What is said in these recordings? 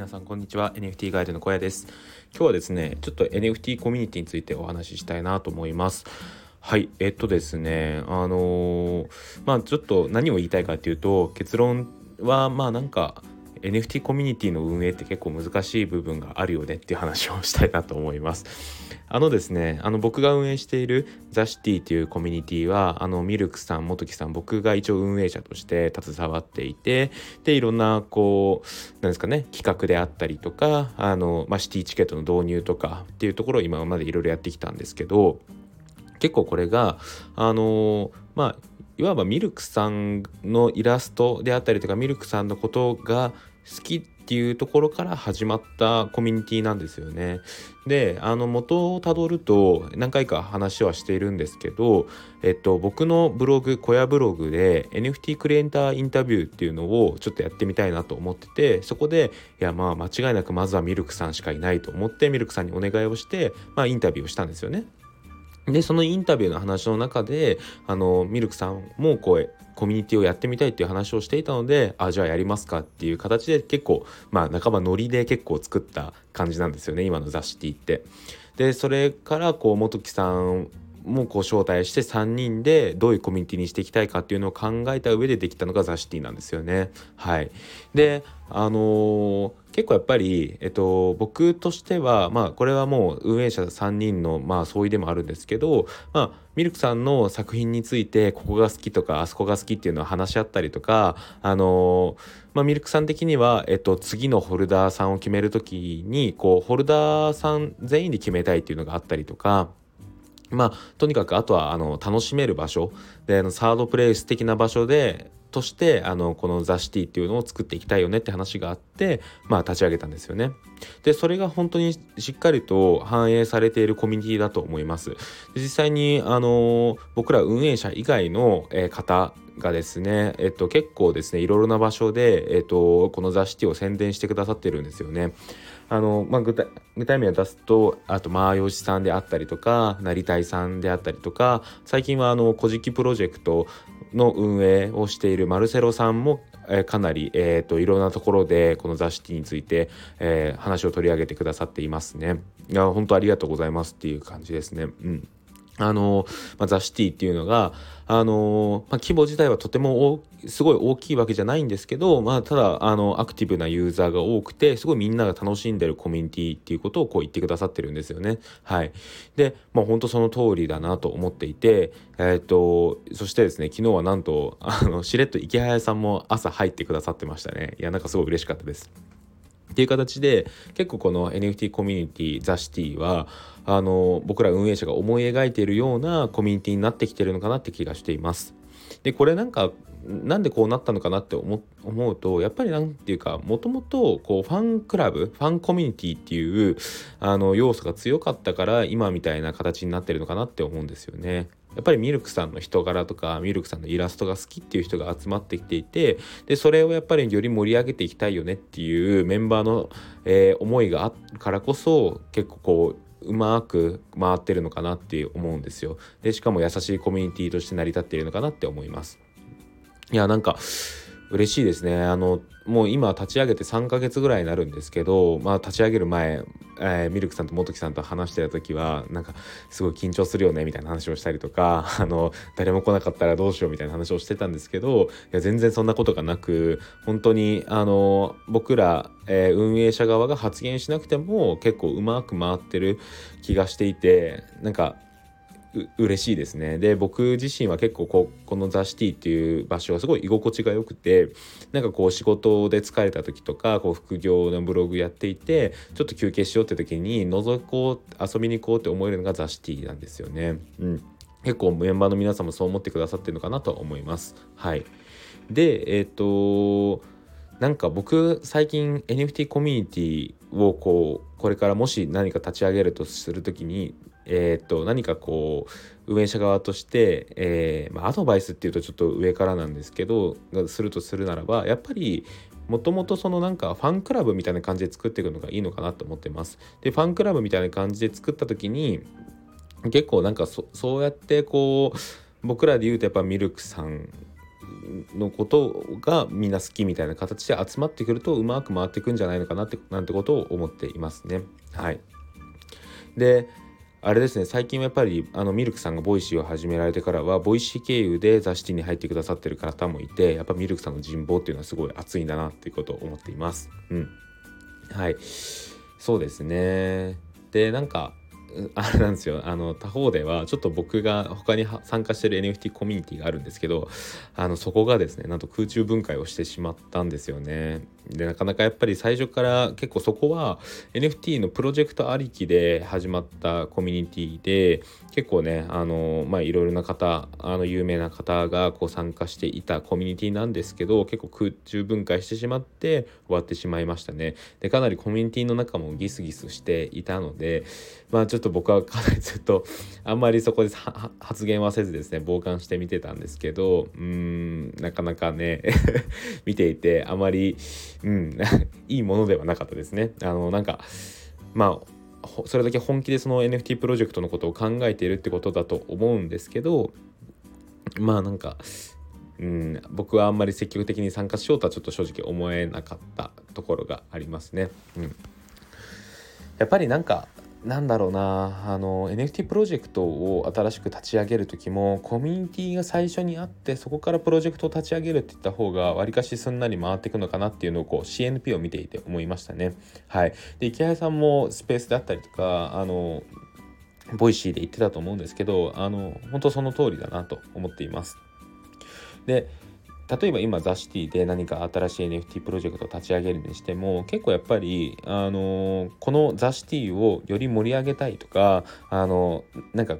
皆さんこんにちは。NFT ガイドの小屋です。今日はですねちょっと NFT コミュニティについてお話ししたいなと思います。はいえっとですねあのー、まあちょっと何を言いたいかっていうと結論はまあなんか NFT コミュニティの運営って結構難しい部分があるよねっていう話をしたいなと思います。あのですね、あの僕が運営しているザシティというコミュニティは、あのミルクさん、元木さん、僕が一応運営者として携わっていて、で、いろんなこう、なんですかね、企画であったりとか、あの、まあ、シティチケットの導入とかっていうところを今までいろいろやってきたんですけど、結構これが、あの、まあ、いわばミルクさんのイラストであったりとかミルクさんのことが好きっていうところから始まったコミュニティなんですよね。であの元をたどると何回か話はしているんですけど、えっと、僕のブログ小屋ブログで NFT クリエイターインタビューっていうのをちょっとやってみたいなと思っててそこでいやまあ間違いなくまずはミルクさんしかいないと思ってミルクさんにお願いをして、まあ、インタビューをしたんですよね。でそのインタビューの話の中であのミルクさんもこうコミュニティをやってみたいっていう話をしていたのであじゃあやりますかっていう形で結構まあ半ばノリで結構作った感じなんですよね今の雑誌って言って。でそれからこう元木さんもこう招待して3人でどういうコミュニティにしていきたいかっていうのを考えた上でできたのがザ・シティなんですよね。はい、であのー、結構やっぱり、えっと、僕としては、まあ、これはもう運営者3人の、まあ、相違でもあるんですけど、まあ、ミルクさんの作品について、ここが好きとか、あそこが好きっていうのを話し合ったりとか、あのー、まあ、ミルクさん的には、えっと、次のホルダーさんを決めるときに、こう、ホルダーさん全員で決めたいっていうのがあったりとか、まあ、とにかくあとはあの楽しめる場所であのサードプレイス的な場所でとしてあのこのザ・シティっていうのを作っていきたいよねって話があって、まあ、立ち上げたんですよね。でそれが本当にしっかりと反映されているコミュニティだと思います。実際にあの僕ら運営者以外の、え方がですね、えっと、結構ですねいろいろな場所で、えっと、このザ・シティを宣伝してくださってるんですよね。あの、まあ、具体具体名を出すとあとまあよしさんであったりとか成田さんであったりとか最近はあの「古事記プロジェクト」の運営をしているマルセロさんも、え、かなり、えーと、いろんなところでこの雑誌について、えー、話を取り上げてくださっていますね。いや本当ありがとうございますっていう感じですね。うんあの、まあ、ザ・シティっていうのが、あのまあ、規模自体はとてもすごい大きいわけじゃないんですけど、まあ、ただあのアクティブなユーザーが多くてすごいみんなが楽しんでるコミュニティっていうことをこう言ってくださってるんですよね。はい、で、まあ、本当その通りだなと思っていて、えー、っとそしてですね昨日はなんとあのしれっと池早さんも朝入ってくださってましたね。いやなんかすごい嬉しかったです。っていう形で結構この NFT コミュニティザ・シティはあの僕ら運営者が思い描いているようなコミュニティになってきてるのかなって気がしています。でこれなんかなんでこうなったのかなって思うとやっぱりなんていうかもともとファンクラブファンコミュニティっていうあの要素が強かったから今みたいな形になってるのかなって思うんですよね。やっぱりミルクさんの人柄とかミルクさんのイラストが好きっていう人が集まってきていてでそれをやっぱりより盛り上げていきたいよねっていうメンバーの、えー、思いがあるからこそ結構こううまく回ってるのかなって思うんですよ。でしかも優しいコミュニティとして成り立っているのかなって思います。いやなんか嬉しいですね。あの、もう今立ち上げて3ヶ月ぐらいになるんですけど、まあ立ち上げる前、えー、ミルクさんと元木さんと話してた時は、なんかすごい緊張するよねみたいな話をしたりとか、あの、誰も来なかったらどうしようみたいな話をしてたんですけど、いや全然そんなことがなく、本当にあの、僕ら、えー、運営者側が発言しなくても結構うまく回ってる気がしていて、なんか嬉しいですねで僕自身は結構ここのザ・シティっていう場所はすごい居心地が良くてなんかこう仕事で疲れた時とかこう副業のブログやっていてちょっと休憩しようって時に覗こう遊びに行こうって思えるのがザ・シティなんですよね。うん結構メンバーの皆さんもそう思ってくださってるのかなと思います。はい。で、えっ、ー、と、なんか僕最近 NFT コミュニティをこうこれからもし何か立ち上げるとする時にえー、っと何かこう運営者側として、えーまあ、アドバイスっていうとちょっと上からなんですけどするとするならばやっぱりもともとそのなんかファンクラブみたいな感じで作っていくのがいいのかなと思ってます。でファンクラブみたいな感じで作った時に結構なんかそうやってこう僕らで言うとやっぱミルクさんのことがみんな好きみたいな形で集まってくるとうまく回っていくんじゃないのかなってなんてことを思っていますね。はい、であれですね最近はやっぱりあのミルクさんが Voicy を始められてからは Voicy 経由で雑誌に入ってくださってる方もいてやっぱミルクさんの人望っていうのはすごい厚いんだなっていうことを思っています。うん、はい。そうですね。でなんかあれなんですよあの他方ではちょっと僕が他に参加してる NFT コミュニティがあるんですけどあのそこがですねなんと空中分解をしてしまったんですよね。でなかなかやっぱり最初から結構そこは NFT のプロジェクトありきで始まったコミュニティで結構ねあのまあいろいろな方あの有名な方がこう参加していたコミュニティなんですけど結構空中分解してしまって終わってしまいましたね。でかなりコミュニティの中もギスギスしていたのでまあちょっと僕はかなりずっとあんまりそこで発言はせずですね傍観して見てたんですけどうーんなかなかね 見ていてあまりうん いいものではなかったですね。あのなんかまあそれだけ本気でその NFT プロジェクトのことを考えているってことだと思うんですけどまあなんか、うん、僕はあんまり積極的に参加しようとはちょっと正直思えなかったところがありますね。うん、やっぱりなんかなんだろうなあの NFT プロジェクトを新しく立ち上げる時もコミュニティが最初にあってそこからプロジェクトを立ち上げるっていった方がわりかしすんなり回っていくのかなっていうのをこう CNP を見ていて思いましたね。はい、でイケハヤさんもスペースであったりとかあの Voicy で言ってたと思うんですけどあの本当その通りだなと思っています。で例えば今ザ・シティで何か新しい NFT プロジェクトを立ち上げるにしても結構やっぱり、あの、このザ・シティをより盛り上げたいとか、あのー、なんか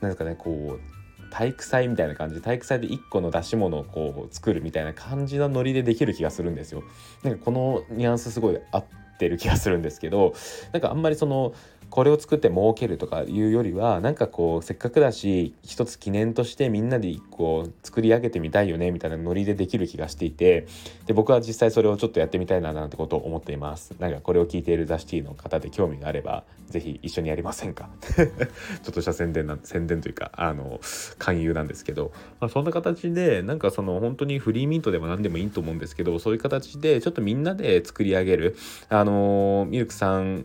なんですかねこう体育祭みたいな感じで体育祭で1個の出し物をこう作るみたいな感じのノリでできる気がするんですよ。なんかこのニュアンスすごい合ってる気がするんですけどなんかあんまりそのこれを作って儲けるとかいうよりはなんかこうせっかくだし一つ記念としてみんなでこう作り上げてみたいよねみたいなノリでできる気がしていてで僕は実際それをちょっとやってみたいななんてことを思っています。なんかこれを聞いているザ・シティの方で興味があれば是非一緒にやりませんか？ちょっとした宣伝な宣伝というかあの勧誘なんですけど、まあ、そんな形でなんかその本当にフリーミントでも何でもいいと思うんですけどそういう形でちょっとみんなで作り上げるあのミルクさん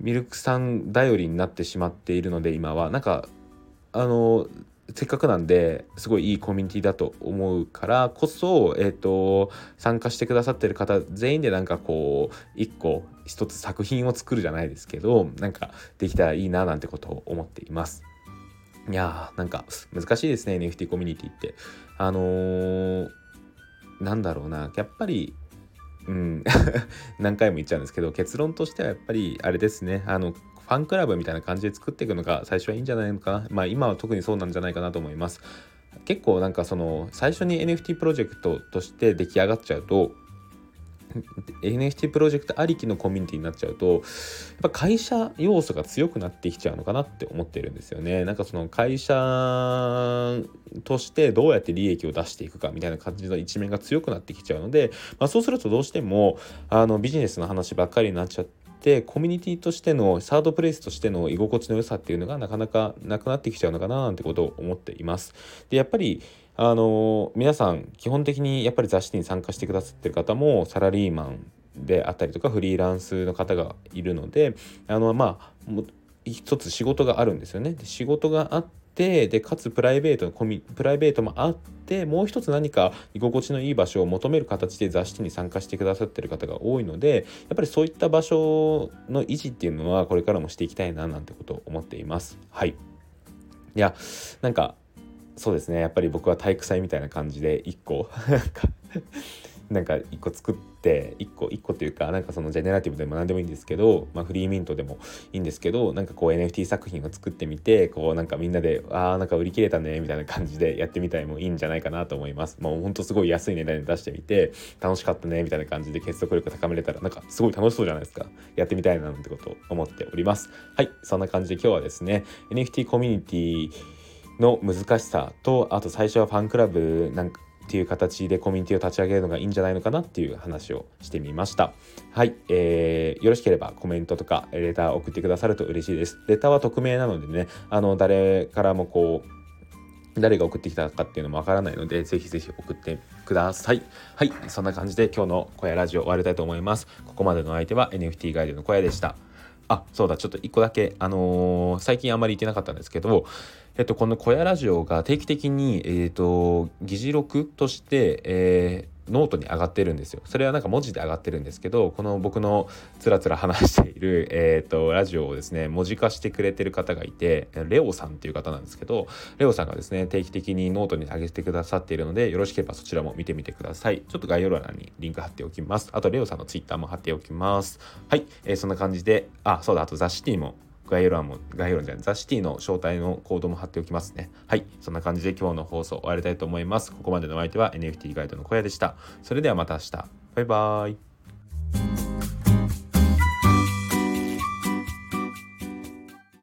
ミルクさん頼りになってしまっているので今はなんかあのせっかくなんですごいいいコミュニティだと思うからこそ、えーと、参加してくださってる方全員でなんかこう一個一つ作品を作るじゃないですけどなんかできたらいいななんてことを思っています。いやーなんか難しいですね NFT コミュニティって。あのー、なんだろうなやっぱりうん、何回も言っちゃうんですけど結論としてはやっぱりあれですね。あのファンクラブみたいな感じで作っていくのが最初はいいんじゃないのかな。まあ今は特にそうなんじゃないかなと思います。結構なんかその最初に NFT プロジェクトとして出来上がっちゃうと NFT プロジェクトありきのコミュニティになっちゃうとやっぱ会社要素が強くなってきちゃうのかなって思ってるんですよね。なんかその会社としてどうやって利益を出していくかみたいな感じの一面が強くなってきちゃうので、まあ、そうするとどうしてもあのビジネスの話ばっかりになっちゃって。コミュニティとしてのサードプレイスとしての居心地の良さっていうのがなかなかなくなってきちゃうのかななんてことを思っています。でやっぱりあの皆さん基本的にやっぱり雑誌に参加してくださってる方もサラリーマンであったりとかフリーランスの方がいるのであのまあ一つ仕事があるんですよね。で仕事があってでかつプライベートのコミプライベートもあってもう一つ何か居心地のいい場所を求める形で雑誌に参加してくださってる方が多いのでやっぱりそういった場所の維持っていうのはこれからもしていきたいななんてことを思っています。はいいやなんかそうですねやっぱり僕は体育祭みたいな感じで1個 なんか1個作って1個1個っていうかなんかそのジェネラティブでも何でもいいんですけど、まあ、フリーミントでもいいんですけどなんかこう NFT 作品を作ってみてこうなんかみんなでああなんか売り切れたねみたいな感じでやってみたいもいいんじゃないかなと思います。もうほんとすごい安い値段で出してみて楽しかったねみたいな感じで結束力高めれたらなんかすごい楽しそうじゃないですか。やってみたいななんてことを思っております。はいそんな感じで今日はですね NFT コミュニティの難しさとあと最初はファンクラブなんかっていう形でコミュニティを立ち上げるのがいいんじゃないのかなっていう話をしてみました。はい、えー、よろしければコメントとかレター送ってくださると嬉しいです。レターは匿名なのでね、あの誰からもこう誰が送ってきたかっていうのもわからないので、ぜひぜひ送ってください。はい、そんな感じで今日の小屋ラジオ終わりたいと思います。ここまでの相手は NFT ガイドの小屋でした。あ、そうだ、ちょっと一個だけ、あのー、最近あんまり言ってなかったんですけど、えっと、この小屋ラジオが定期的に、えっと、議事録として、えーノートに上がってるんですよ。それはなんか文字で上がってるんですけど、この僕のつらつら話している、えっ、ー、と、ラジオをですね、文字化してくれてる方がいて、レオさんっていう方なんですけど、レオさんがですね、定期的にノートに上げてくださっているので、よろしければそちらも見てみてください。ちょっと概要欄にリンク貼っておきます。あと、レオさんのツイッターも貼っておきます。はい、えー、そんな感じで、あ、そうだ、あとザ・シティも概要欄も、概要欄じゃない、ザ・シティの招待のコードも貼っておきますね。はい。そんな感じで今日の放送終わりたいと思います。ここまでのお相手は NFT ガイドの小屋でした。それではまた明日。バイバーイ。